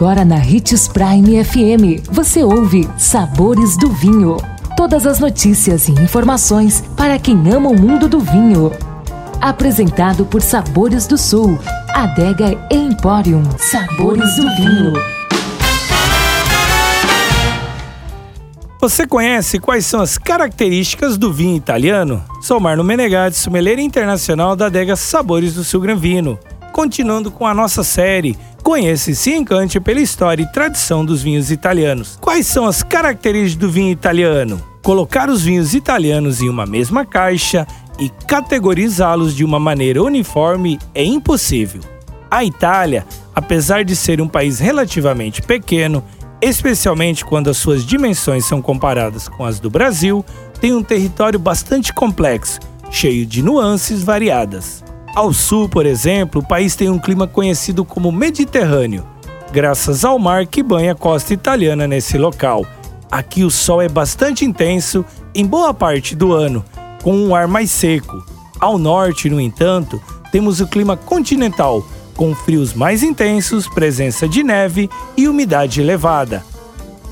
Agora na Ritz Prime FM, você ouve Sabores do Vinho. Todas as notícias e informações para quem ama o mundo do vinho. Apresentado por Sabores do Sul, Adega Emporium. Sabores do Vinho. Você conhece quais são as características do vinho italiano? Sou Marno Menegatti, sommelier internacional da adega Sabores do Sul Gran Vino. Continuando com a nossa série, conheça e se encante pela história e tradição dos vinhos italianos. Quais são as características do vinho italiano? Colocar os vinhos italianos em uma mesma caixa e categorizá-los de uma maneira uniforme é impossível. A Itália, apesar de ser um país relativamente pequeno, especialmente quando as suas dimensões são comparadas com as do Brasil, tem um território bastante complexo, cheio de nuances variadas. Ao sul, por exemplo, o país tem um clima conhecido como Mediterrâneo, graças ao mar que banha a costa italiana nesse local. Aqui o sol é bastante intenso em boa parte do ano, com um ar mais seco. Ao norte, no entanto, temos o clima continental, com frios mais intensos, presença de neve e umidade elevada.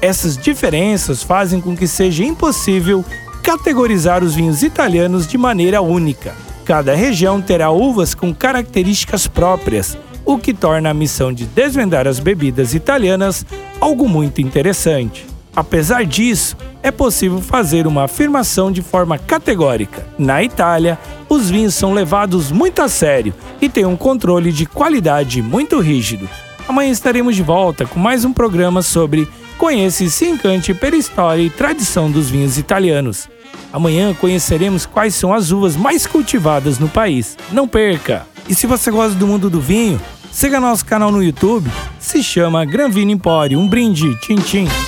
Essas diferenças fazem com que seja impossível categorizar os vinhos italianos de maneira única. Cada região terá uvas com características próprias, o que torna a missão de desvendar as bebidas italianas algo muito interessante. Apesar disso, é possível fazer uma afirmação de forma categórica. Na Itália, os vinhos são levados muito a sério e têm um controle de qualidade muito rígido. Amanhã estaremos de volta com mais um programa sobre Conheça e se encante pela história e tradição dos vinhos italianos. Amanhã conheceremos quais são as uvas mais cultivadas no país. Não perca! E se você gosta do mundo do vinho, siga nosso canal no YouTube, se chama Gran Vino Empório. Um brinde, tchim tchim!